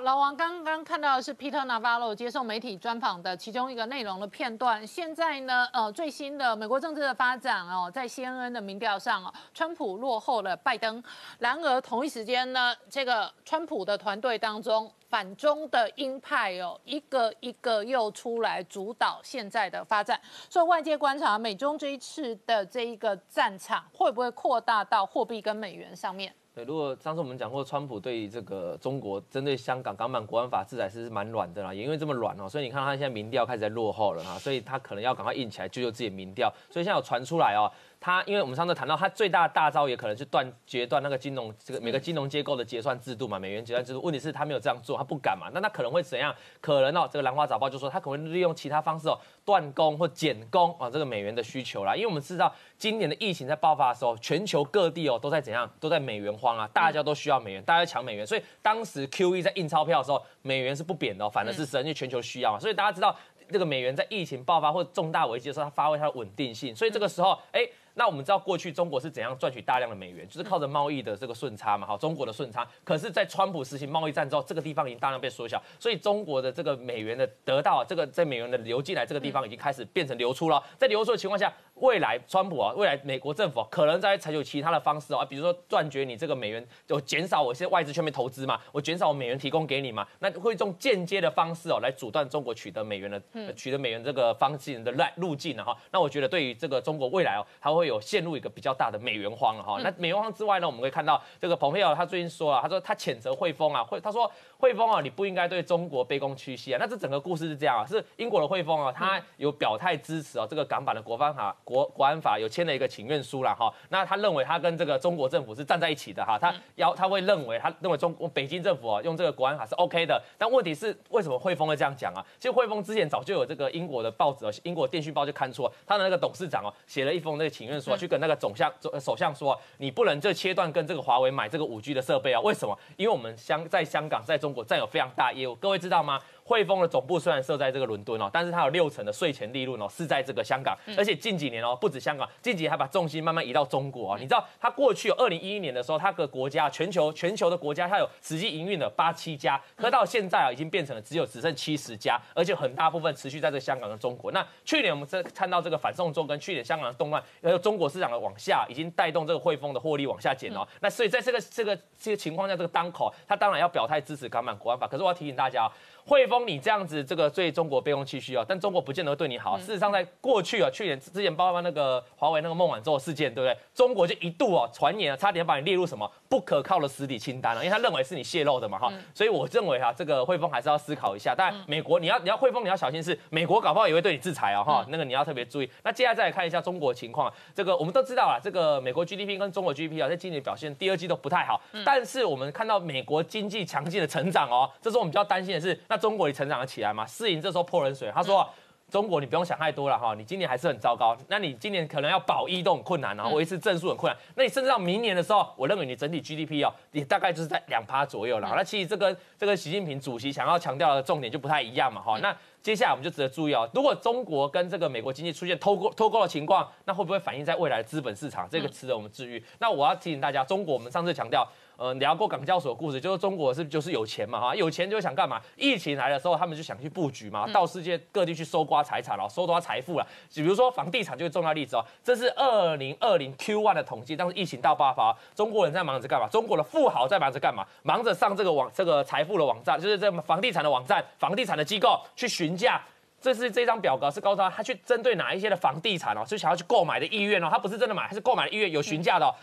老王刚刚看到的是 Peter Navarro 接受媒体专访的其中一个内容的片段。现在呢，呃，最新的美国政治的发展哦，在 CNN 的民调上哦，川普落后了拜登。然而同一时间呢，这个川普的团队当中反中的鹰派哦，一个一个又出来主导现在的发展。所以外界观察，美中这一次的这一个战场会不会扩大到货币跟美元上面？对，如果上次我们讲过，川普对这个中国针对香港港版国安法制裁是蛮软的啦，也因为这么软哦，所以你看他现在民调开始在落后了哈，所以他可能要赶快硬起来救救自己民调，所以现在有传出来哦。他因为我们上次谈到，他最大的大招也可能是断截断那个金融这个每个金融机构的结算制度嘛，美元结算制度。问题是，他没有这样做，他不敢嘛。那他可能会怎样？可能哦，这个兰花早报就说，他可能利用其他方式哦，断供或减供啊，这个美元的需求啦。因为我们知道，今年的疫情在爆发的时候，全球各地哦都在怎样，都在美元荒啊，大家都需要美元，大家抢美元。所以当时 Q E 在印钞票的时候，美元是不贬的，哦反而是因为全球需要嘛。所以大家知道，这个美元在疫情爆发或重大危机的时候，它发挥它的稳定性。所以这个时候，哎。那我们知道过去中国是怎样赚取大量的美元，就是靠着贸易的这个顺差嘛，好，中国的顺差。可是，在川普实行贸易战之后，这个地方已经大量被缩小，所以中国的这个美元的得到这个在美元的流进来这个地方已经开始变成流出了。在流出的情况下，未来川普啊，未来美国政府可能在采取其他的方式哦，比如说断绝你这个美元，就减少我一些外资全面投资嘛，我减少我美元提供给你嘛，那会用间接的方式哦来阻断中国取得美元的取得美元这个方式的路路径啊哈。那我觉得对于这个中国未来哦，它会有陷入一个比较大的美元荒了哈。那美元荒之外呢，我们可以看到这个蓬佩奥他最近说了，他说他谴责汇丰啊，汇他说汇丰啊，你不应该对中国卑躬屈膝啊。那这整个故事是这样啊，是英国的汇丰啊，他有表态支持啊这个港版的国安法国国安法有签了一个请愿书了哈。那他认为他跟这个中国政府是站在一起的哈。他要他会认为他认为中国北京政府啊用这个国安法是 OK 的。但问题是为什么汇丰会这样讲啊？其实汇丰之前早就有这个英国的报纸哦，英国电讯报就看出他的那个董事长哦写了一封那个请愿书去跟那个总相总首相说，你不能就切断跟这个华为买这个五 G 的设备啊？为什么？因为我们香在香港在中国占有非常大业务，各位知道吗？汇丰的总部虽然设在这个伦敦哦，但是它有六成的税前利润哦是在这个香港，而且近几年哦不止香港，近几年还把重心慢慢移到中国啊。你知道它过去二零一一年的时候，它个国家全球全球的国家它有实际营运的八七家，可到现在啊已经变成了只有只剩七十家，而且很大部分持续在这香港跟中国。那去年我们这看到这个反送中跟去年香港的动乱，还有中国市场的往下，已经带动这个汇丰的获利往下减哦。那所以在这个这个这个情况下，这个当口他当然要表态支持港版国安法。可是我要提醒大家。汇丰，你这样子，这个对中国卑躬屈膝啊，但中国不见得对你好。事实上，在过去啊，去年之前包括那个华为那个孟晚舟事件，对不对？中国就一度哦传言啊，差点把你列入什么不可靠的实体清单了，因为他认为是你泄露的嘛，哈。所以我认为啊，这个汇丰还是要思考一下。但美国你要你要汇丰你要小心，是美国搞不好也会对你制裁啊，哈。那个你要特别注意。那接下来再来看一下中国情况，这个我们都知道了，这个美国 GDP 跟中国 GDP 啊，在今年表现第二季都不太好。但是我们看到美国经济强劲的成长哦，这是我们比较担心的是，那中国你成长得。起来吗，世银这时候泼冷水，他说：“中国你不用想太多了哈，你今年还是很糟糕，那你今年可能要保一都很困难，然后维持正数很困难，那你甚至到明年的时候，我认为你整体 GDP 哦，你大概就是在两趴左右了。那其实这个这个习近平主席想要强调的重点就不太一样嘛哈。那接下来我们就值得注意哦，如果中国跟这个美国经济出现脱钩脱钩的情况，那会不会反映在未来的资本市场？这个值得我们治愈。那我要提醒大家，中国我们上次强调。呃，聊过港交所的故事，就是中国是就是有钱嘛哈，有钱就想干嘛？疫情来的时候，他们就想去布局嘛，到世界各地去搜刮财产了，搜刮财富了。比如说房地产就是重要例子哦。这是二零二零 Q one 的统计，当时疫情大爆发，中国人在忙着干嘛？中国的富豪在忙着干嘛？忙着上这个网这个财富的网站，就是这房地产的网站，房地产的机构去价。这是这张表格是告诉他，他去针对哪一些的房地产哦，就想要去购买的意愿哦，他不是真的买，他是购买的意愿有询价的。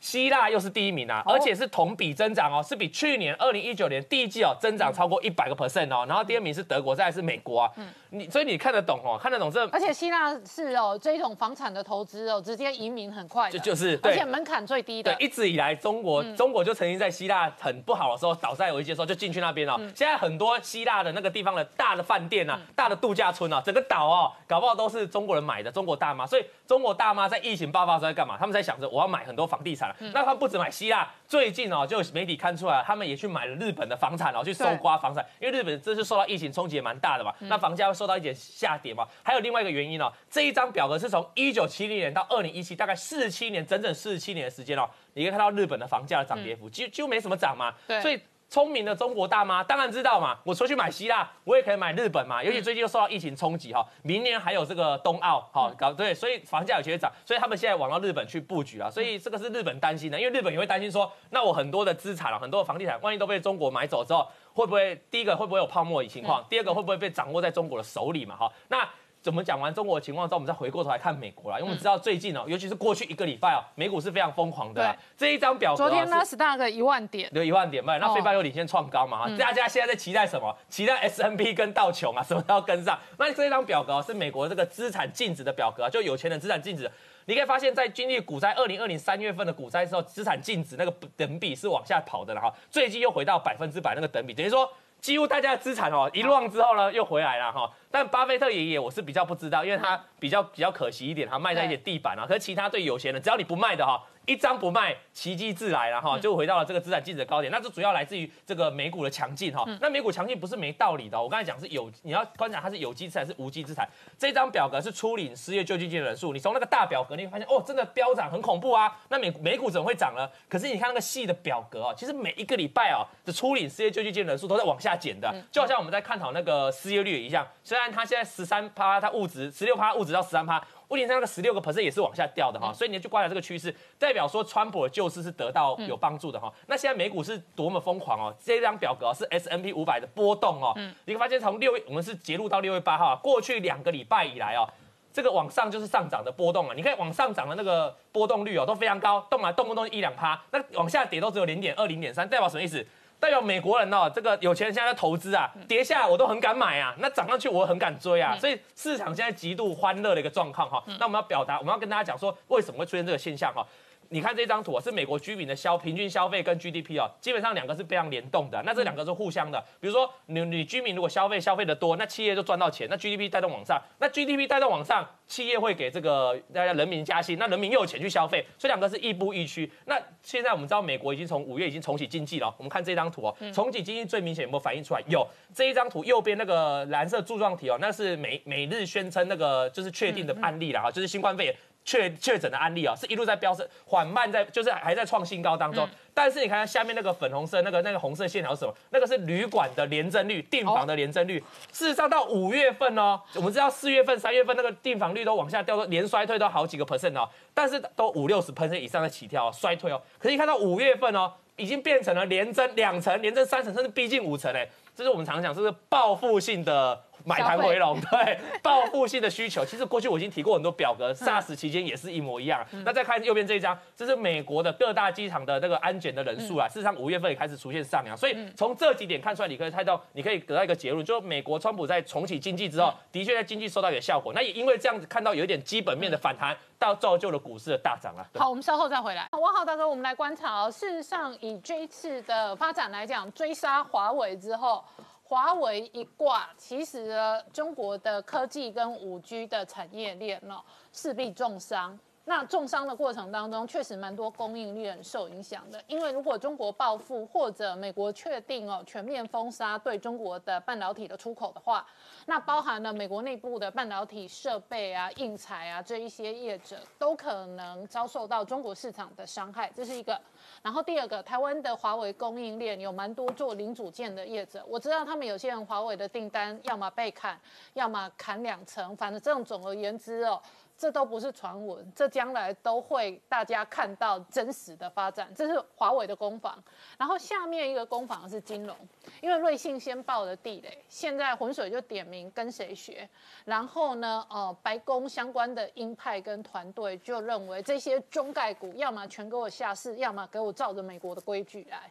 希腊又是第一名啊，而且是同比增长哦，是比去年二零一九年第一季哦增长超过一百个 percent 哦，然后第二名是德国，再来是美国啊。嗯，你所以你看得懂哦，看得懂这。而且希腊是哦这种房产的投资哦，直接移民很快，就就是，而且门槛最低的。对，一直以来中国中国就曾经在希腊很不好的时候，倒在危机的时候就进去那边哦。现在很多希腊的那个地方的大的饭店啊，大的度假村啊，整个岛哦，搞不好都是中国人买的，中国大妈。所以中国大妈在疫情爆发时候在干嘛？他们在想着我要买很多房地产，那他不止买。希腊最近哦，就媒体看出来，他们也去买了日本的房产哦，去搜刮房产，因为日本这次受到疫情冲击也蛮大的嘛，那房价会受到一点下跌嘛。还有另外一个原因哦，这一张表格是从一九七零年到二零一七，大概四十七年，整整四十七年的时间哦，你可以看到日本的房价的涨跌幅，几几乎没什么涨嘛。对，所以聪明的中国大妈当然知道嘛，我出去买希腊，我也可以买日本嘛。尤其最近又受到疫情冲击哈，明年还有这个冬奥哈，搞对，所以房价有些涨，所以他们现在往到日本去布局啊。所以这个是日本担心的，因为日本也会担心说，那我很多的资产啊，很多的房地产，万一都被中国买走之后，会不会第一个会不会有泡沫的情况？第二个会不会被掌握在中国的手里嘛？哈，那。怎么讲完中国的情况之后，我们再回过头来看美国啦，因为我们知道最近哦，尤其是过去一个礼拜哦，美股是非常疯狂的啦。这一张表格昨天纳斯达克一万点，有一万点卖，那非半又领先创高嘛哈。大家现在在期待什么？期待 S N P 跟道琼啊，什么都要跟上。那这张表格是美国这个资产净值的表格，就有钱人资产净值。你可以发现，在经历股灾二零二零三月份的股灾之后，资产净值那个等比是往下跑的了哈。最近又回到百分之百那个等比，等于说。几乎大家的资产哦，一浪之后呢，又回来了哈。但巴菲特爷爷我是比较不知道，因为他比较比较可惜一点，他卖在一点地板啊。可是其他对有钱人，只要你不卖的哈。一张不卖，奇迹自来了哈，就回到了这个资产净值的高点。那这主要来自于这个美股的强劲哈。那美股强劲不是没道理的。我刚才讲是有，你要观察它是有机资产是无机资产。这张表格是初领失业救济金的人数，你从那个大表格你会发现哦，真的飙涨很恐怖啊。那美美股怎么会涨呢？可是你看那个细的表格啊，其实每一个礼拜啊的初领失业救济金人数都在往下减的，就好像我们在探讨那个失业率一样。虽然它现在十三趴，它物值十六趴，物值到十三趴。问题是那个十六个 percent 也是往下掉的哈，所以你去观察这个趋势，代表说川普的救市是得到有帮助的哈。那现在美股是多么疯狂哦！这张表格是 S N P 五百的波动哦，你会发现从六月我们是截录到六月八号，过去两个礼拜以来哦，这个往上就是上涨的波动啊。你看往上涨的那个波动率哦都非常高，动啊动不动一两趴，那往下跌都只有零点二、零点三，代表什么意思？代表美国人哦，这个有钱人现在在投资啊，跌下来我都很敢买啊，那涨上去我很敢追啊，所以市场现在极度欢乐的一个状况哈。那我们要表达，我们要跟大家讲说，为什么会出现这个现象哈？你看这张图啊，是美国居民的消平均消费跟 GDP 哦，基本上两个是非常联动的。那这两个是互相的。比如说，你你居民如果消费消费的多，那企业就赚到钱，那 GDP 带动往上，那 GDP 带动往上，企业会给这个大家人民加薪，那人民又有钱去消费，所以两个是亦步亦趋。那现在我们知道，美国已经从五月已经重启经济了。我们看这张图哦，重启经济最明显有没有反映出来？有这一张图右边那个蓝色柱状体哦，那是每每日宣称那个就是确定的案例了哈，就是新冠肺炎。确确诊的案例啊，是一路在飙升，缓慢在，就是还在创新高当中。但是你看下面那个粉红色，那个那个红色线条是什么？那个是旅馆的连增率，订房的连增率。事实上到五月份哦，我们知道四月份、三月份那个订房率都往下掉，都连衰退都好几个 percent 哦。但是都五六十 percent 以上的起跳哦衰退哦。可是你看到五月份哦，已经变成了连增两成、连增三成，甚至逼近五成哎。这是我们常讲，这是报复性的。买盘回笼，对报复性的需求，其实过去我已经提过很多表格，SARS 期间也是一模一样。那再看右边这一张，这是美国的各大机场的那个安检的人数啊，事实上五月份也开始出现上扬，所以从这几点看出来，你可以猜到，你可以得到一个结论，就是美国川普在重启经济之后，的确在经济收到一个效果。那也因为这样子看到有一点基本面的反弹，到造就了股市的大涨啊。好，我们稍后再回来。王浩大哥，我们来观察哦。事实上，以这一次的发展来讲，追杀华为之后。华为一挂，其实呢，中国的科技跟五 G 的产业链呢，势必重伤。那重伤的过程当中，确实蛮多供应链受影响的。因为如果中国报复，或者美国确定哦全面封杀对中国的半导体的出口的话，那包含了美国内部的半导体设备啊、印材啊这一些业者，都可能遭受到中国市场的伤害。这是一个。然后第二个，台湾的华为供应链有蛮多做零组件的业者，我知道他们有些人华为的订单要么被砍，要么砍两成，反正这种总而言之哦。这都不是传闻，这将来都会大家看到真实的发展。这是华为的攻防，然后下面一个攻防是金融，因为瑞信先爆的地雷，现在浑水就点名跟谁学，然后呢，呃，白宫相关的鹰派跟团队就认为这些中概股要么全给我下市，要么给我照着美国的规矩来。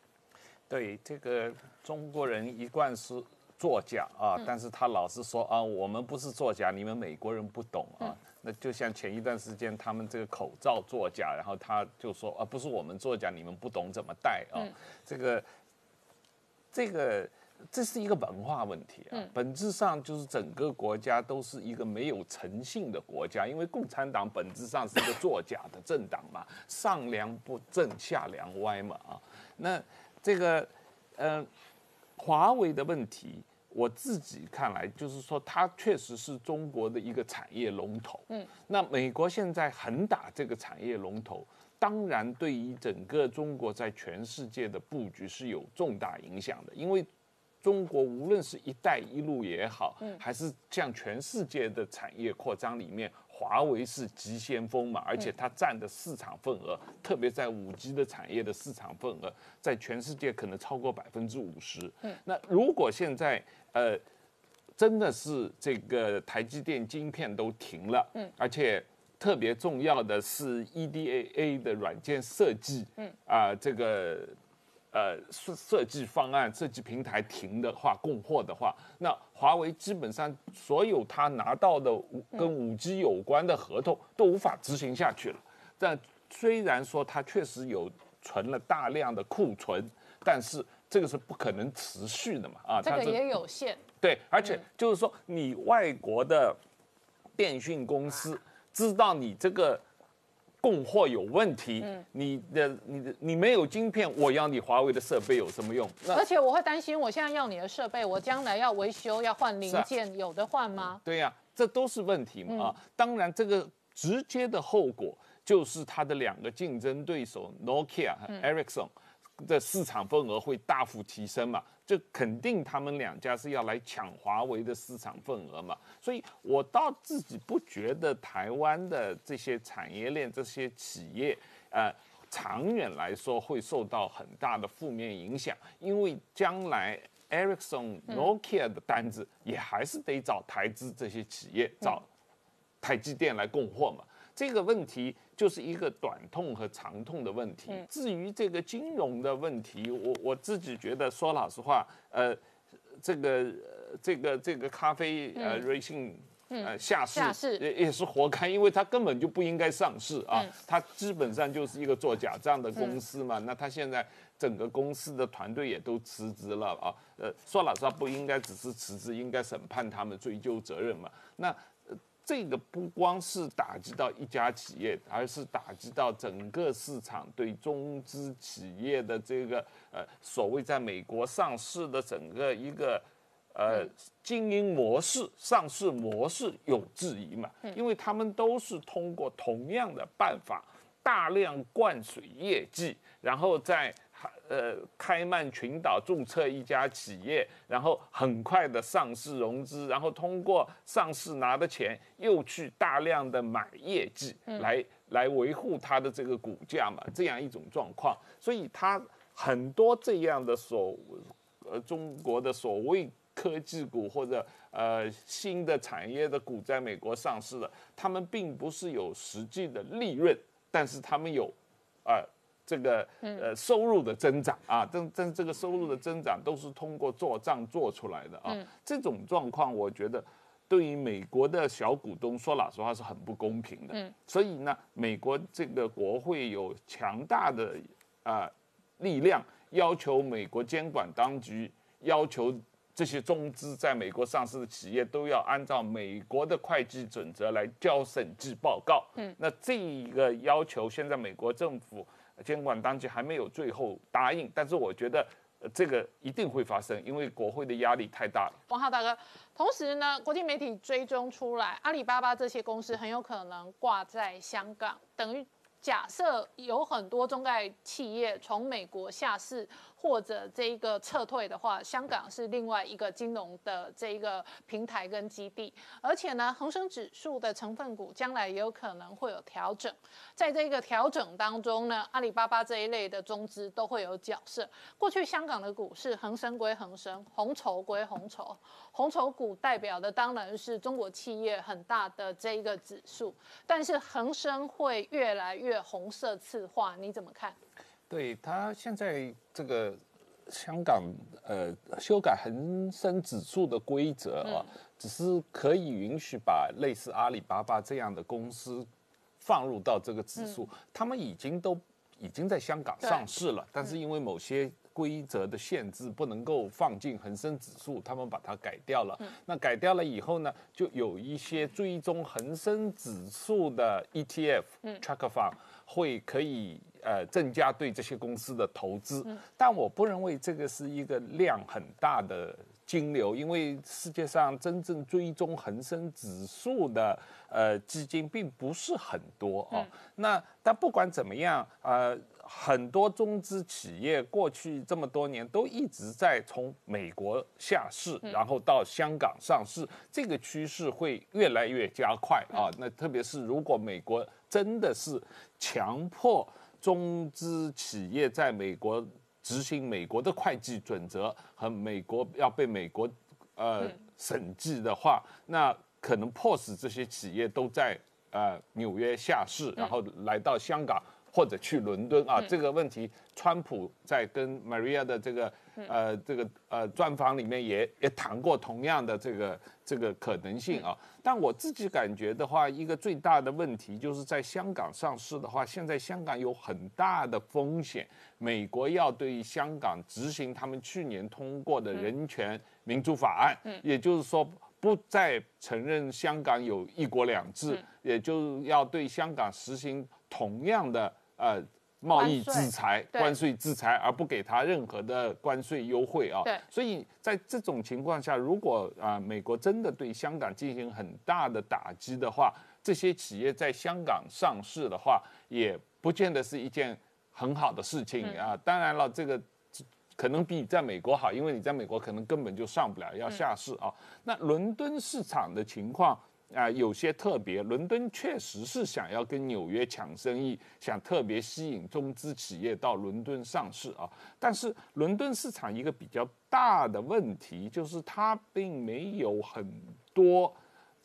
对，这个中国人一贯是作假啊，但是他老是说啊，我们不是作假，你们美国人不懂啊。那就像前一段时间他们这个口罩作假，然后他就说啊，不是我们作假，你们不懂怎么戴啊。这个这个这是一个文化问题啊，本质上就是整个国家都是一个没有诚信的国家，因为共产党本质上是一个作假的政党嘛，上梁不正下梁歪嘛啊。那这个呃，华为的问题。我自己看来，就是说，它确实是中国的一个产业龙头。嗯，那美国现在狠打这个产业龙头，当然对于整个中国在全世界的布局是有重大影响的，因为中国无论是一带一路也好，还是向全世界的产业扩张里面。华为是急先锋嘛，而且它占的市场份额，特别在五 G 的产业的市场份额，在全世界可能超过百分之五十。嗯，那如果现在呃，真的是这个台积电晶片都停了，嗯，而且特别重要的是 EDA 的软件设计，嗯啊，这个。呃，设设计方案、设计平台停的话，供货的话，那华为基本上所有他拿到的跟五 G 有关的合同都无法执行下去了。但虽然说它确实有存了大量的库存，但是这个是不可能持续的嘛？啊，这个也有限。对，而且就是说，你外国的电讯公司知道你这个。供货有问题，你的你的你没有晶片，我要你华为的设备有什么用？而且我会担心，我现在要你的设备，我将来要维修要换零件，有的换吗？对呀，这都是问题嘛啊！当然，这个直接的后果就是它的两个竞争对手 Nokia 和 Ericsson 的市场份额会大幅提升嘛。就肯定他们两家是要来抢华为的市场份额嘛，所以我倒自己不觉得台湾的这些产业链、这些企业，呃，长远来说会受到很大的负面影响，因为将来 Ericsson、Nokia 的单子也还是得找台资这些企业、找台积电来供货嘛。这个问题就是一个短痛和长痛的问题。至于这个金融的问题，我我自己觉得说老实话，呃，这个这个这个咖啡呃瑞幸呃下市也也是活该，因为它根本就不应该上市啊，它基本上就是一个做假账的公司嘛。那它现在整个公司的团队也都辞职了啊，呃，说老实话不应该只是辞职，应该审判他们追究责任嘛。那。这个不光是打击到一家企业，而是打击到整个市场对中资企业的这个呃所谓在美国上市的整个一个呃经营模式、上市模式有质疑嘛？因为他们都是通过同样的办法，大量灌水业绩，然后在。呃，开曼群岛注册一家企业，然后很快的上市融资，然后通过上市拿的钱又去大量的买业绩，来来维护它的这个股价嘛，这样一种状况。所以它很多这样的所呃中国的所谓科技股或者呃新的产业的股在美国上市了，他们并不是有实际的利润，但是他们有啊。这个呃收入的增长啊，这这这个收入的增长都是通过做账做出来的啊。这种状况，我觉得对于美国的小股东说老实话是很不公平的。嗯，所以呢，美国这个国会有强大的啊力量，要求美国监管当局要求这些中资在美国上市的企业都要按照美国的会计准则来交审计报告。嗯，那这一个要求，现在美国政府。监管当局还没有最后答应，但是我觉得这个一定会发生，因为国会的压力太大了。王浩大哥，同时呢，国际媒体追踪出来，阿里巴巴这些公司很有可能挂在香港，等于假设有很多中概企业从美国下市。或者这一个撤退的话，香港是另外一个金融的这一个平台跟基地，而且呢，恒生指数的成分股将来也有可能会有调整，在这个调整当中呢，阿里巴巴这一类的中资都会有角色。过去香港的股市，恒生归恒生，红筹归红筹，红筹股代表的当然是中国企业很大的这一个指数，但是恒生会越来越红色次化，你怎么看？对他现在这个香港呃修改恒生指数的规则啊，只是可以允许把类似阿里巴巴这样的公司放入到这个指数，他们已经都已经在香港上市了，但是因为某些规则的限制，不能够放进恒生指数，他们把它改掉了。那改掉了以后呢，就有一些追踪恒生指数的 ETF tracker fund 会可以。呃，增加对这些公司的投资，但我不认为这个是一个量很大的金流，因为世界上真正追踪恒生指数的呃基金并不是很多哦。那但不管怎么样，呃，很多中资企业过去这么多年都一直在从美国下市，然后到香港上市，这个趋势会越来越加快啊。那特别是如果美国真的是强迫中资企业在美国。执行美国的会计准则和美国要被美国呃审计的话，那可能迫使这些企业都在呃纽约下市，然后来到香港或者去伦敦啊。这个问题，川普在跟 Maria 的这个呃这个呃专访里面也也谈过同样的这个这个可能性啊。但我自己感觉的话，一个最大的问题就是在香港上市的话，现在香港有很大的风险。美国要对香港执行他们去年通过的人权民主法案，也就是说不再承认香港有一国两制，也就要对香港实行同样的呃贸易制裁、关税制裁，而不给他任何的关税优惠啊。所以在这种情况下，如果啊美国真的对香港进行很大的打击的话，这些企业在香港上市的话，也不见得是一件。很好的事情啊，当然了，这个可能比你在美国好，因为你在美国可能根本就上不了，要下市啊。那伦敦市场的情况啊，有些特别。伦敦确实是想要跟纽约抢生意，想特别吸引中资企业到伦敦上市啊。但是伦敦市场一个比较大的问题就是，它并没有很多。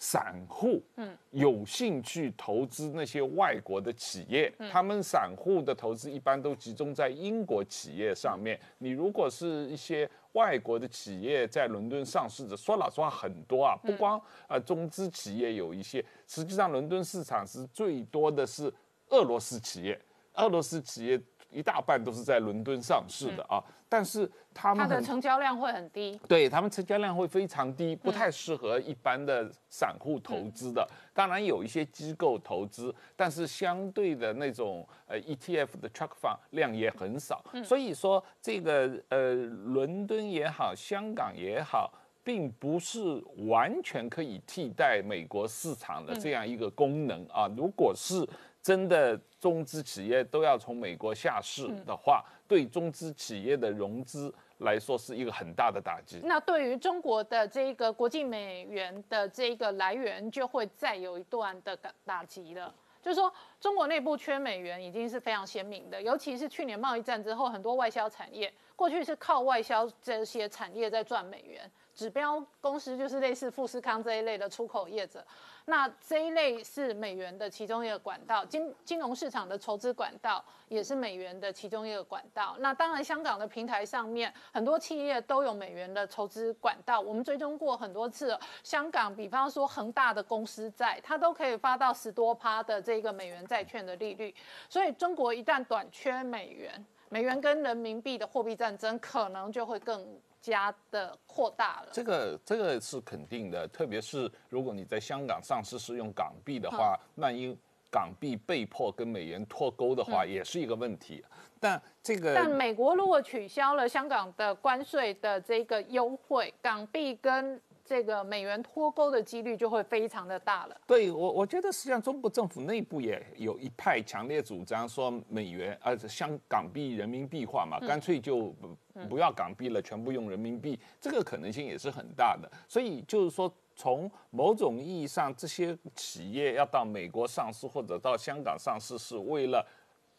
散户嗯有兴趣投资那些外国的企业，他们散户的投资一般都集中在英国企业上面。你如果是一些外国的企业在伦敦上市的，说老实话很多啊，不光呃中资企业有一些，实际上伦敦市场是最多的是俄罗斯企业，俄罗斯企业。一大半都是在伦敦上市的啊，但是他们它的成交量会很低，对他们成交量会非常低，不太适合一般的散户投资的。当然有一些机构投资，但是相对的那种呃 ETF 的 Truck Fund 量也很少。所以说这个呃伦敦也好，香港也好，并不是完全可以替代美国市场的这样一个功能啊。如果是真的中资企业都要从美国下市的话，对中资企业的融资来说是一个很大的打击。那对于中国的这个国际美元的这个来源，就会再有一段的打打击了。就是说，中国内部缺美元已经是非常鲜明的，尤其是去年贸易战之后，很多外销产业过去是靠外销这些产业在赚美元。指标公司就是类似富士康这一类的出口业者，那这一类是美元的其中一个管道，金金融市场的筹资管道也是美元的其中一个管道。那当然，香港的平台上面很多企业都有美元的筹资管道，我们追踪过很多次。香港，比方说恒大的公司债，它都可以发到十多趴的这个美元债券的利率。所以，中国一旦短缺美元，美元跟人民币的货币战争可能就会更。加的扩大了，这个这个是肯定的，特别是如果你在香港上市是用港币的话，万一港币被迫跟美元脱钩的话，也是一个问题。但这个，但美国如果取消了香港的关税的这个优惠，港币跟这个美元脱钩的几率就会非常的大了。对我，我觉得实际上中国政府内部也有一派强烈主张说，美元呃香港币人民币化嘛，干脆就不要港币了，全部用人民币，这个可能性也是很大的。所以就是说，从某种意义上，这些企业要到美国上市或者到香港上市，是为了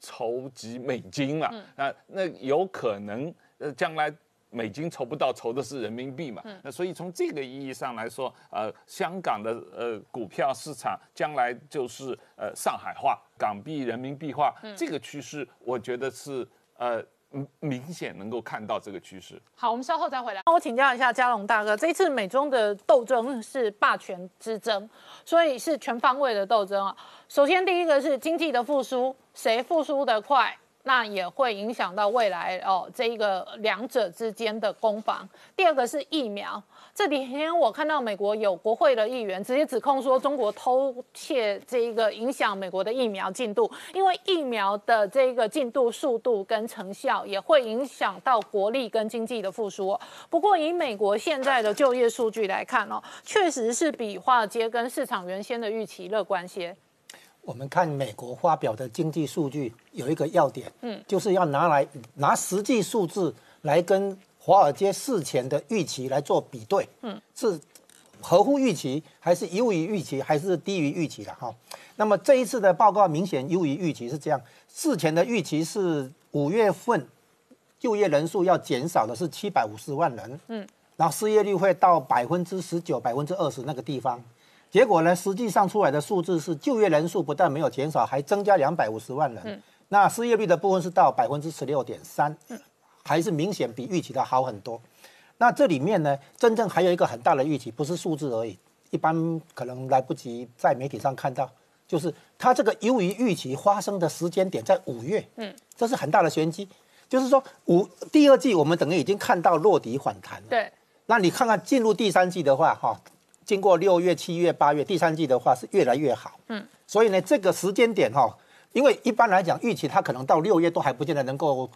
筹集美金了？啊，那有可能呃将来。美金筹不到，筹的是人民币嘛？那所以从这个意义上来说，呃，香港的呃股票市场将来就是呃上海化、港币人民币化这个趋势，我觉得是呃明显能够看到这个趋势。好，我们稍后再回来。那我请教一下嘉龙大哥，这一次美中的斗争是霸权之争，所以是全方位的斗争啊。首先第一个是经济的复苏，谁复苏的快？那也会影响到未来哦这一个两者之间的攻防。第二个是疫苗。这几天我看到美国有国会的议员直接指控说，中国偷窃这一个影响美国的疫苗进度，因为疫苗的这个进度、速度跟成效也会影响到国力跟经济的复苏。不过以美国现在的就业数据来看哦，确实是比华尔街跟市场原先的预期乐观些。我们看美国发表的经济数据有一个要点，嗯，就是要拿来拿实际数字来跟。华尔街事前的预期来做比对，嗯，是合乎预期，还是优于预期，还是低于预期的哈？那么这一次的报告明显优于预期，是这样。事前的预期是五月份就业人数要减少的是七百五十万人，嗯，然后失业率会到百分之十九、百分之二十那个地方。结果呢，实际上出来的数字是就业人数不但没有减少，还增加两百五十万人。嗯，那失业率的部分是到百分之十六点三。嗯。还是明显比预期的好很多。那这里面呢，真正还有一个很大的预期，不是数字而已。一般可能来不及在媒体上看到，就是它这个由于预期发生的时间点在五月。嗯，这是很大的玄机。就是说五第二季我们等于已经看到落底反弹了。对。那你看看进入第三季的话，哈，经过六月、七月、八月，第三季的话是越来越好。嗯。所以呢，这个时间点哈，因为一般来讲预期它可能到六月都还不见得能够。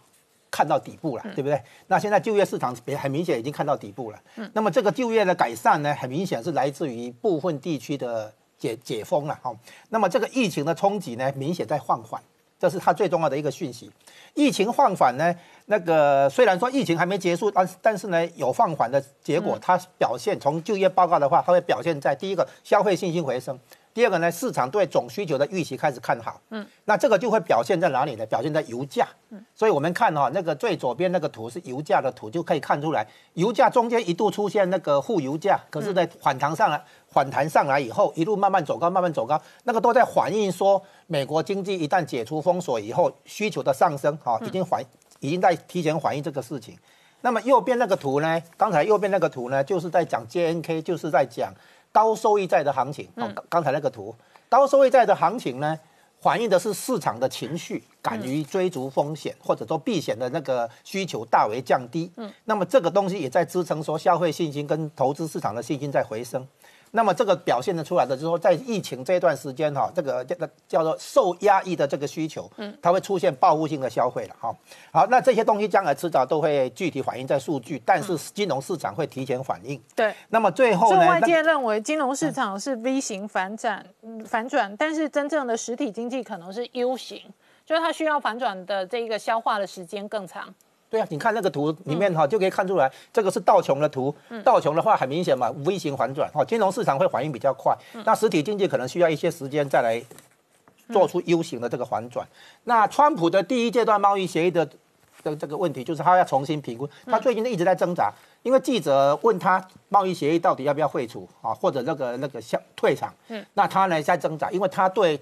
看到底部了，对不对？那现在就业市场也很明显已经看到底部了。嗯，那么这个就业的改善呢，很明显是来自于部分地区的解解封了哈。那么这个疫情的冲击呢，明显在放缓，这是它最重要的一个讯息。疫情放缓呢，那个虽然说疫情还没结束，但但是呢有放缓的结果，它表现从就业报告的话，它会表现在第一个消费信心回升。第二个呢，市场对总需求的预期开始看好，嗯，那这个就会表现在哪里呢？表现在油价，嗯，所以我们看哈，那个最左边那个图是油价的图，就可以看出来，油价中间一度出现那个负油价，可是，在反弹上来，反弹上来以后，一路慢慢走高，慢慢走高，那个都在反映说，美国经济一旦解除封锁以后，需求的上升，哈，已经反，已经在提前反映这个事情。那么右边那个图呢？刚才右边那个图呢，就是在讲 JNK，就是在讲。高收益债的行情，哦，刚才那个图，高收益债的行情呢，反映的是市场的情绪，敢于追逐风险，或者说避险的那个需求大为降低。嗯，那么这个东西也在支撑说消费信心跟投资市场的信心在回升。那么这个表现的出来的，就是说在疫情这一段时间哈，这个这个叫做受压抑的这个需求，嗯，它会出现报复性的消费了哈。好，那这些东西将来迟早都会具体反映在数据，但是金融市场会提前反应。对。那么最后呢？外界认为金融市场是 V 型反转，反转，但是真正的实体经济可能是 U 型，就是它需要反转的这一个消化的时间更长。对啊，你看那个图里面哈，就可以看出来，这个是道琼的图。道琼的话很明显嘛，V 型反转哈，金融市场会反应比较快，那实体经济可能需要一些时间再来做出 U 型的这个反转。那川普的第一阶段贸易协议的的这个问题，就是他要重新评估。他最近一直在挣扎，因为记者问他贸易协议到底要不要废除啊，或者那个那个向退场。嗯，那他呢在挣扎，因为他对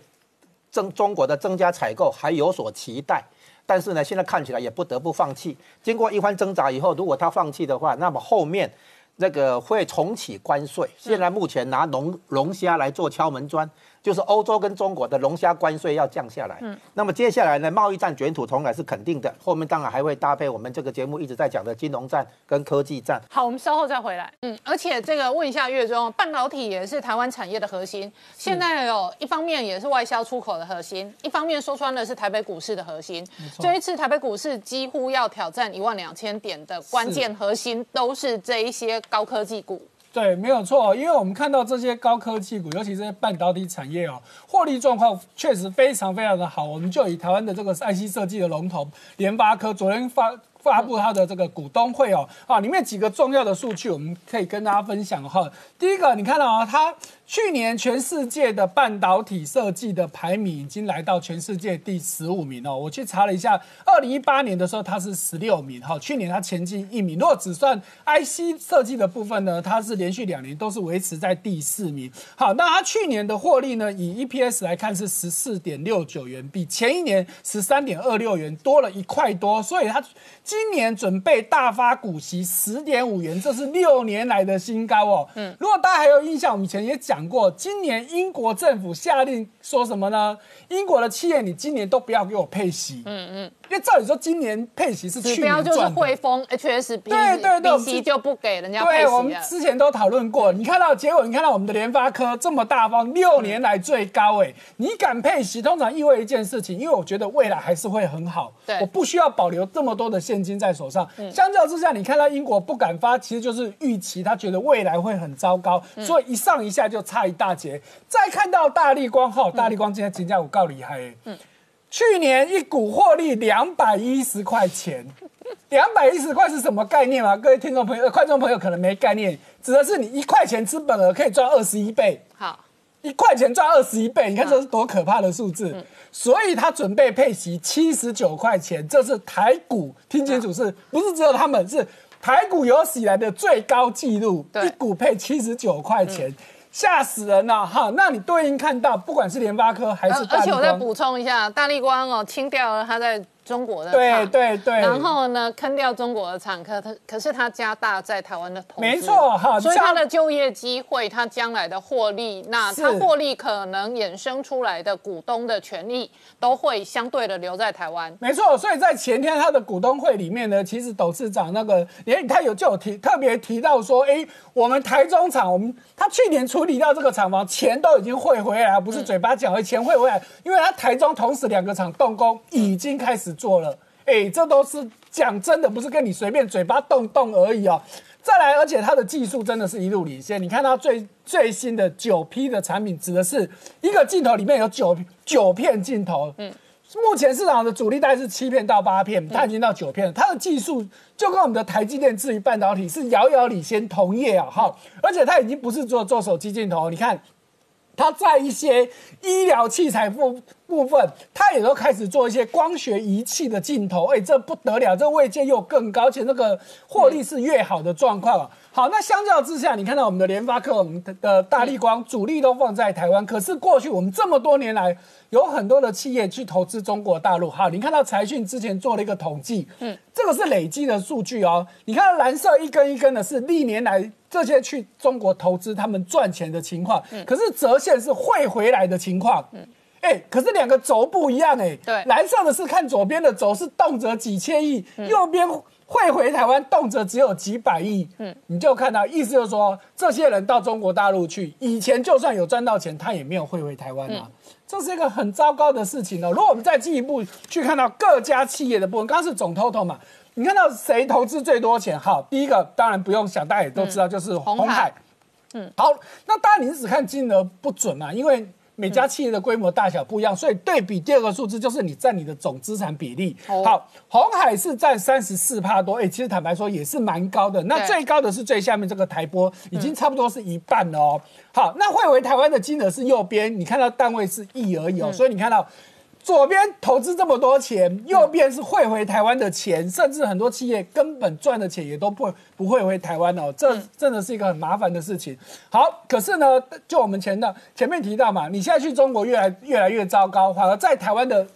增中国的增加采购还有所期待。但是呢，现在看起来也不得不放弃。经过一番挣扎以后，如果他放弃的话，那么后面那个会重启关税。现在目前拿龙龙虾来做敲门砖。就是欧洲跟中国的龙虾关税要降下来，嗯，那么接下来呢，贸易战卷土重来是肯定的，后面当然还会搭配我们这个节目一直在讲的金融战跟科技战。好，我们稍后再回来。嗯，而且这个问一下月中，半导体也是台湾产业的核心，现在有一方面也是外销出口的核心，一方面说穿了是台北股市的核心。这一次台北股市几乎要挑战一万两千点的关键核心，都是这一些高科技股。对，没有错，因为我们看到这些高科技股，尤其这些半导体产业哦，获利状况确实非常非常的好。我们就以台湾的这个 IC 设计的龙头联发科，昨天发。发布它的这个股东会哦，啊，里面几个重要的数据，我们可以跟大家分享哈。第一个，你看到啊，它去年全世界的半导体设计的排名已经来到全世界第十五名哦。我去查了一下，二零一八年的时候它是十六名哈，去年它前进一名。如果只算 IC 设计的部分呢，它是连续两年都是维持在第四名。好，那它去年的获利呢，以 EPS 来看是十四点六九元，比前一年十三点二六元多了一块多，所以它。今年准备大发股息十点五元，这是六年来的新高哦。嗯，如果大家还有印象，我们以前也讲过，今年英国政府下令说什么呢？英国的企业，你今年都不要给我配息。嗯嗯。因为照理说，今年配息是去年就是汇丰 HSB，对对对，息就不给人家配息对，我们之前都讨论过。你看到结果，你看到我们的联发科这么大方，六年来最高哎，你敢配息，通常意味一件事情，因为我觉得未来还是会很好。对，我不需要保留这么多的现金在手上。相较之下，你看到英国不敢发，其实就是预期他觉得未来会很糟糕，所以一上一下就差一大截。再看到大力光哈，大力光今天评价我告厉害哎。嗯。去年一股获利两百一十块钱，两百一十块是什么概念啊？各位听众朋友、观众朋友可能没概念，指的是你一块钱资本额可以赚二十一倍。好，一块钱赚二十一倍，你看这是多可怕的数字。所以他准备配息七十九块钱，这是台股，听清楚，是不是只有他们是台股有史以来的最高纪录？一股配七十九块钱。吓死人了哈！那你对应看到，不管是联发科还是而且我再补充一下，大力光哦，清掉了他在。中国的对对对，然后呢，坑掉中国的厂，可他可是他加大在台湾的投资，没错哈，所以他的就业机会，他将来的获利，那他获利可能衍生出来的股东的权利，都会相对的留在台湾，没错。所以在前天他的股东会里面呢，其实董事长那个，连他有就有提特别提到说，哎，我们台中厂，我们他去年处理掉这个厂房，钱都已经汇回来，不是嘴巴讲，钱汇回来，因为他台中同时两个厂动工已经开始。做了，哎，这都是讲真的，不是跟你随便嘴巴动动而已哦。再来，而且它的技术真的是一路领先。你看它最最新的九 P 的产品，指的是一个镜头里面有九九片镜头。嗯，目前市场的主力大概是七片到八片，它已经到九片了。它的技术就跟我们的台积电至于半导体是遥遥领先同业啊，哈。而且它已经不是做做手机镜头，你看。它在一些医疗器材部部分，它也都开始做一些光学仪器的镜头，哎，这不得了，这位阶又更高，且那个获利是越好的状况啊。好，那相较之下，你看到我们的联发科、我们的大力光主力都放在台湾，可是过去我们这么多年来，有很多的企业去投资中国大陆。好，你看到财讯之前做了一个统计，嗯，这个是累积的数据哦。你看蓝色一根一根的是历年来这些去中国投资他们赚钱的情况，可是折线是汇回来的情况，嗯，哎，可是两个轴不一样哎，对，蓝色的是看左边的轴是动辄几千亿，右边。汇回台湾动辄只有几百亿，嗯，你就看到意思就是说，这些人到中国大陆去，以前就算有赚到钱，他也没有汇回台湾啊，这是一个很糟糕的事情哦。如果我们再进一步去看到各家企业的部分，刚刚是总 total 嘛，你看到谁投资最多钱？好，第一个当然不用想，大家也都知道，就是红海，嗯，好，那当然你是只看金额不准嘛，因为。每家企业的规模大小不一样，所以对比第二个数字就是你占你的总资产比例。好，红海是占三十四帕多，哎，其实坦白说也是蛮高的。那最高的是最下面这个台波，已经差不多是一半了哦。好，那汇为台湾的金额是右边，你看到单位是亿而已哦，所以你看到。左边投资这么多钱，右边是汇回台湾的钱，甚至很多企业根本赚的钱也都不不会回台湾哦，这真的是一个很麻烦的事情。好，可是呢，就我们前的前面提到嘛，你现在去中国越来越来越糟糕，反而在台湾的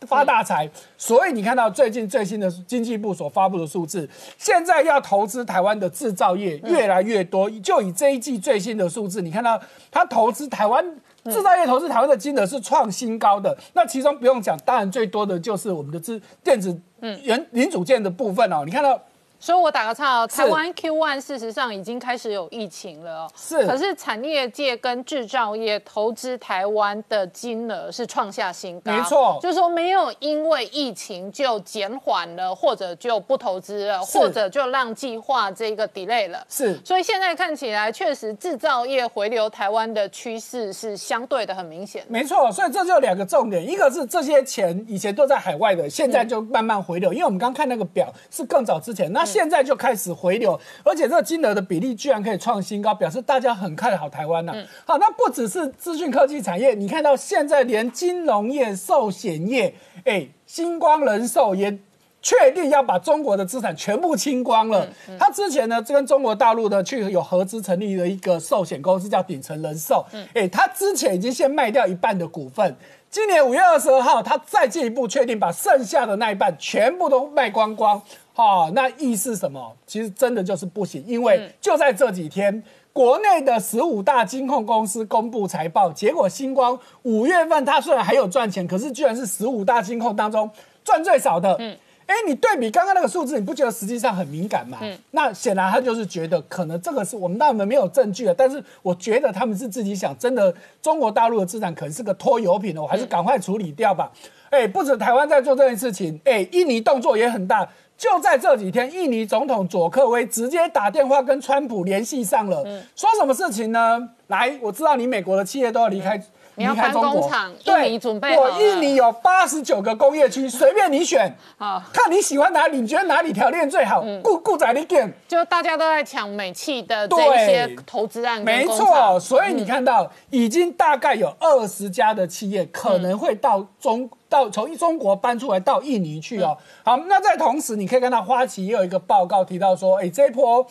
发大财。所以你看到最近最新的经济部所发布的数字，现在要投资台湾的制造业越来越多。就以这一季最新的数字，你看到他投资台湾。制造业投资台湾的金额是创新高的，那其中不用讲，当然最多的就是我们的资电子原零组件的部分哦，你看到。所以我打个岔哦，台湾 Q one 事实上已经开始有疫情了哦，是。可是产业界跟制造业投资台湾的金额是创下新高，没错。就是说没有因为疫情就减缓了，或者就不投资了，或者就让计划这个 delay 了。是。所以现在看起来，确实制造业回流台湾的趋势是相对的很明显。没错，所以这就两个重点，一个是这些钱以前都在海外的，现在就慢慢回流，因为我们刚看那个表是更早之前那。现在就开始回流，而且这个金额的比例居然可以创新高，表示大家很看好台湾呢。好，那不只是资讯科技产业，你看到现在连金融业、寿险业，哎，星光人寿也确定要把中国的资产全部清光了。他之前呢，跟中国大陆呢去有合资成立了一个寿险公司叫鼎成人寿，哎，他之前已经先卖掉一半的股份，今年五月二十二号，他再进一步确定把剩下的那一半全部都卖光光。哈，那意是什么？其实真的就是不行，因为就在这几天，国内的十五大金控公司公布财报，结果星光五月份它虽然还有赚钱，可是居然是十五大金控当中赚最少的。嗯，哎，你对比刚刚那个数字，你不觉得实际上很敏感吗？嗯，那显然他就是觉得可能这个是我们当然没有证据了，但是我觉得他们是自己想，真的中国大陆的资产可能是个拖油瓶的，我还是赶快处理掉吧。哎，不止台湾在做这件事情，哎，印尼动作也很大。就在这几天，印尼总统佐科威直接打电话跟川普联系上了，说什么事情呢？来，我知道你美国的企业都要离开。你要搬工厂，印尼准备我印尼有八十九个工业区，随便你选，好，看你喜欢哪里，你觉得哪里条件最好，顾顾仔你点。就大家都在抢美企的这些投资案，没错，所以你看到已经大概有二十家的企业可能会到中到从中国搬出来到印尼去哦。好，那在同时，你可以看到花旗也有一个报告提到说，哎，这一波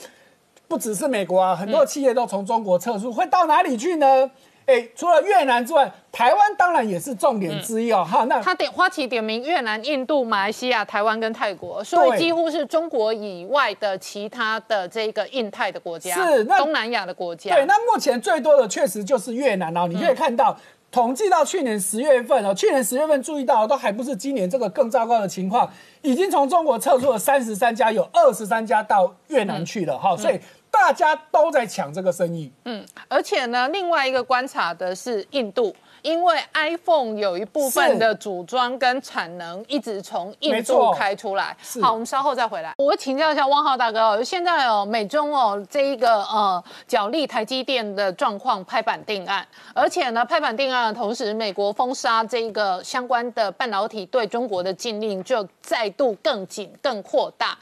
不只是美国啊，很多企业都从中国撤出，会到哪里去呢？哎，除了越南之外，台湾当然也是重点之一哦。哈，那他点花旗点名越南、印度、马来西亚、台湾跟泰国，所以几乎是中国以外的其他的这个印太的国家，是东南亚的国家。对，那目前最多的确实就是越南哦。你可以看到，统计到去年十月份哦，去年十月份注意到都还不是今年这个更糟糕的情况，已经从中国撤出了三十三家，有二十三家到越南去了。哈，所以。大家都在抢这个生意，嗯，而且呢，另外一个观察的是印度，因为 iPhone 有一部分的组装跟产能一直从印度开出来。好，我们稍后再回来。我请教一下汪浩大哥哦，现在哦，美中哦这一个呃角力台积电的状况拍板定案，而且呢拍板定案的同时，美国封杀这一个相关的半导体对中国的禁令就再度更紧更扩大。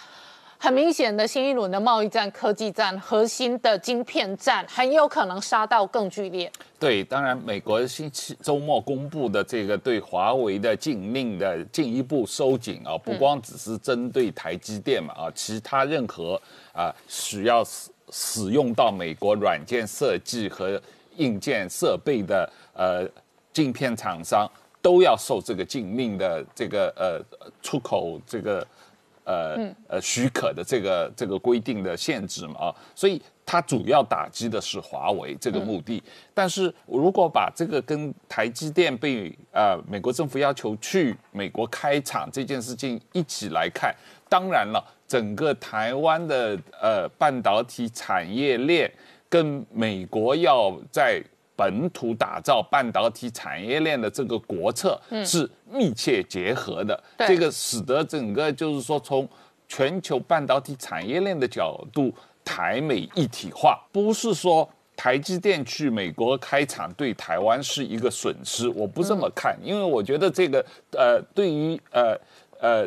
很明显的新一轮的贸易战、科技战、核心的晶片战，很有可能杀到更剧烈。对，当然，美国星期周末公布的这个对华为的禁令的进一步收紧啊，不光只是针对台积电嘛啊，其他任何啊需要使使用到美国软件设计和硬件设备的呃镜片厂商，都要受这个禁令的这个呃出口这个。呃呃，许可的这个这个规定的限制嘛啊，所以它主要打击的是华为这个目的。但是如果把这个跟台积电被呃美国政府要求去美国开厂这件事情一起来看，当然了，整个台湾的呃半导体产业链跟美国要在。本土打造半导体产业链的这个国策是密切结合的，这个使得整个就是说从全球半导体产业链的角度，台美一体化，不是说台积电去美国开厂对台湾是一个损失，我不这么看，因为我觉得这个呃，对于呃呃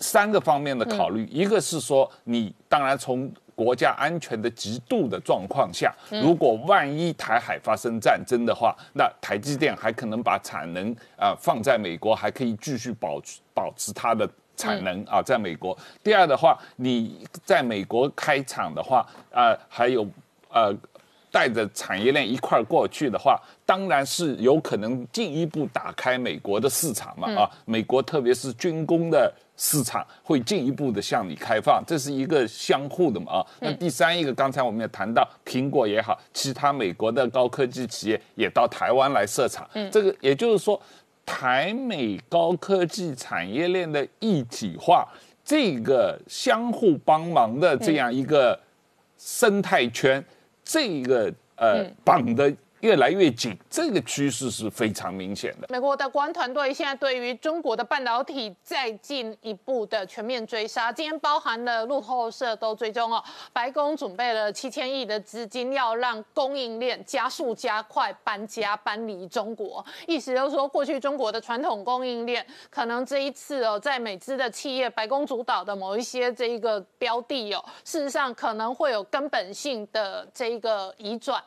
三个方面的考虑，一个是说你当然从。国家安全的极度的状况下，如果万一台海发生战争的话，那台积电还可能把产能啊放在美国，还可以继续保保持它的产能啊，在美国。第二的话，你在美国开厂的话，啊，还有呃带着产业链一块过去的话，当然是有可能进一步打开美国的市场嘛啊，美国特别是军工的。市场会进一步的向你开放，这是一个相互的嘛啊。那第三一个，刚才我们也谈到，苹果也好，其他美国的高科技企业也到台湾来设厂。嗯，这个也就是说，台美高科技产业链的一体化，这个相互帮忙的这样一个生态圈，这个呃绑的。越来越紧，这个趋势是非常明显的。美国的国安团队现在对于中国的半导体再进一步的全面追杀，今天包含了路透社都追踪哦。白宫准备了七千亿的资金，要让供应链加速加快搬家搬离中国。意思就是说，过去中国的传统供应链，可能这一次哦，在美资的企业白宫主导的某一些这一个标的哦，事实上可能会有根本性的这一个移转。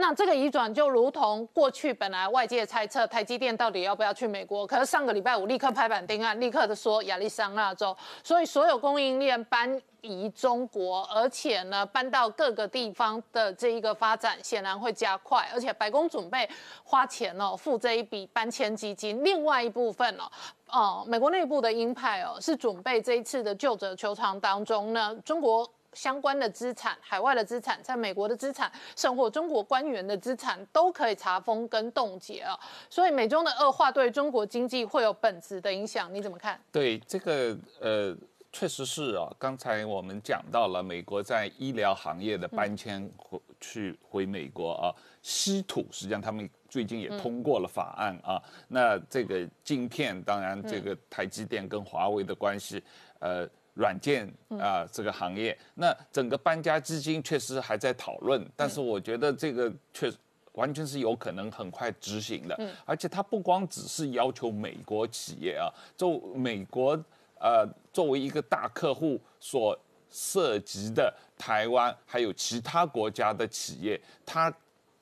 那这个移转就如同过去本来外界猜测台积电到底要不要去美国，可是上个礼拜五立刻拍板定案，立刻的说亚利桑那州，所以所有供应链搬移中国，而且呢搬到各个地方的这一个发展显然会加快，而且白宫准备花钱哦付这一笔搬迁基金，另外一部分哦。哦，美国内部的鹰派哦，是准备这一次的旧者球场当中呢，中国相关的资产、海外的资产、在美国的资产，甚或中国官员的资产，都可以查封跟冻结啊。所以美中的恶化对中国经济会有本质的影响，你怎么看？对这个呃，确实是啊。刚才我们讲到了美国在医疗行业的搬迁回去回美国啊，稀土，实际上他们。最近也通过了法案啊，那这个晶片，当然这个台积电跟华为的关系，呃，软件啊这个行业，那整个搬家基金确实还在讨论，但是我觉得这个确完全是有可能很快执行的，而且它不光只是要求美国企业啊，就美国呃作为一个大客户所涉及的台湾还有其他国家的企业，它。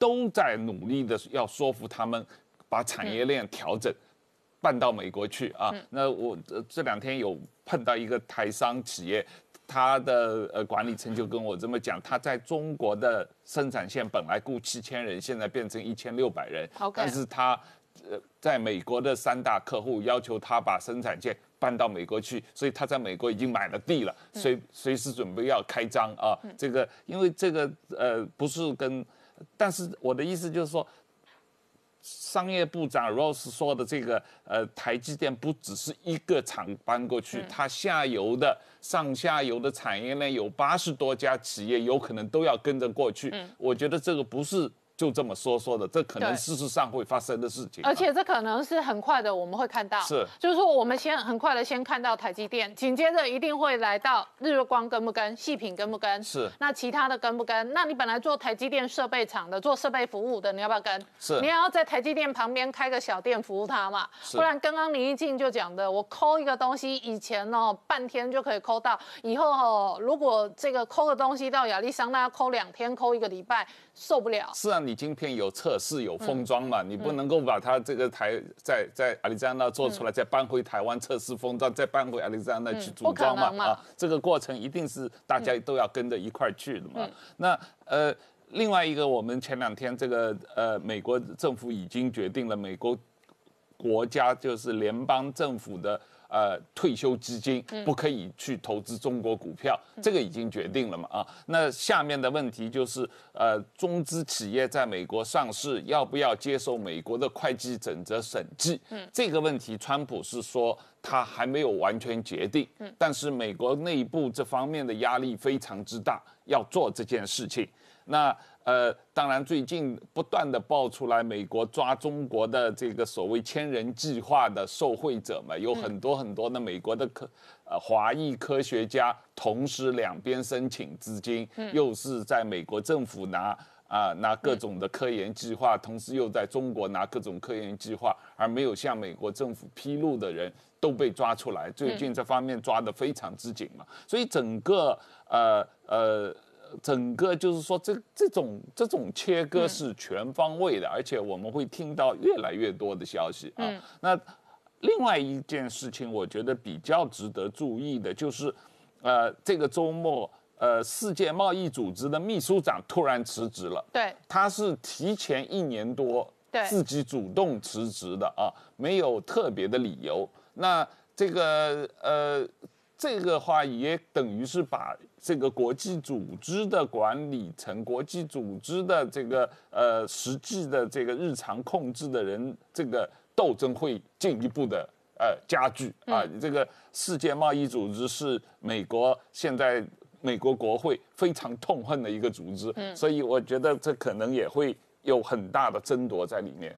都在努力的要说服他们，把产业链调整，搬到美国去啊。那我这两天有碰到一个台商企业，他的呃管理层就跟我这么讲，他在中国的生产线本来雇七千人，现在变成一千六百人。但是他呃在美国的三大客户要求他把生产线搬到美国去，所以他在美国已经买了地了，随随时准备要开张啊。这个因为这个呃不是跟但是我的意思就是说，商业部长 Rose 说的这个，呃，台积电不只是一个厂搬过去，它下游的、上下游的产业链有八十多家企业，有可能都要跟着过去。我觉得这个不是。就这么说说的，这可能事实上会发生的事情，而且这可能是很快的，我们会看到。是，就是说我们先很快的先看到台积电，紧接着一定会来到日月光跟不跟，细品跟不跟，是。那其他的跟不跟？那你本来做台积电设备厂的，做设备服务的，你要不要跟？是。你要在台积电旁边开个小店服务他嘛？不然刚刚林一静就讲的，我抠一个东西，以前哦半天就可以抠到，以后哦如果这个抠的东西到亚利桑那要抠两天，抠一个礼拜。受不了。是啊，你晶片有测试有封装嘛？你不能够把它这个台在在阿里山那做出来，再搬回台湾测试封装，再搬回阿里山那去组装嘛？啊，这个过程一定是大家都要跟着一块去的嘛。那呃，另外一个，我们前两天这个呃，美国政府已经决定了，美国国家就是联邦政府的。呃，退休基金不可以去投资中国股票，这个已经决定了嘛？啊，那下面的问题就是，呃，中资企业在美国上市要不要接受美国的会计准则审计？嗯，这个问题，川普是说他还没有完全决定，嗯，但是美国内部这方面的压力非常之大，要做这件事情。那呃，当然最近不断的爆出来，美国抓中国的这个所谓千人计划的受贿者嘛，有很多很多的美国的科呃华裔科学家，同时两边申请资金，又是在美国政府拿啊拿各种的科研计划，同时又在中国拿各种科研计划，而没有向美国政府披露的人都被抓出来，最近这方面抓得非常之紧嘛，所以整个呃呃。整个就是说，这这种这种切割是全方位的，而且我们会听到越来越多的消息啊。那另外一件事情，我觉得比较值得注意的就是，呃，这个周末，呃，世界贸易组织的秘书长突然辞职了。对，他是提前一年多自己主动辞职的啊，没有特别的理由。那这个呃。这个话也等于是把这个国际组织的管理层、国际组织的这个呃实际的这个日常控制的人，这个斗争会进一步的呃加剧啊。这个世界贸易组织是美国现在美国国会非常痛恨的一个组织，所以我觉得这可能也会有很大的争夺在里面。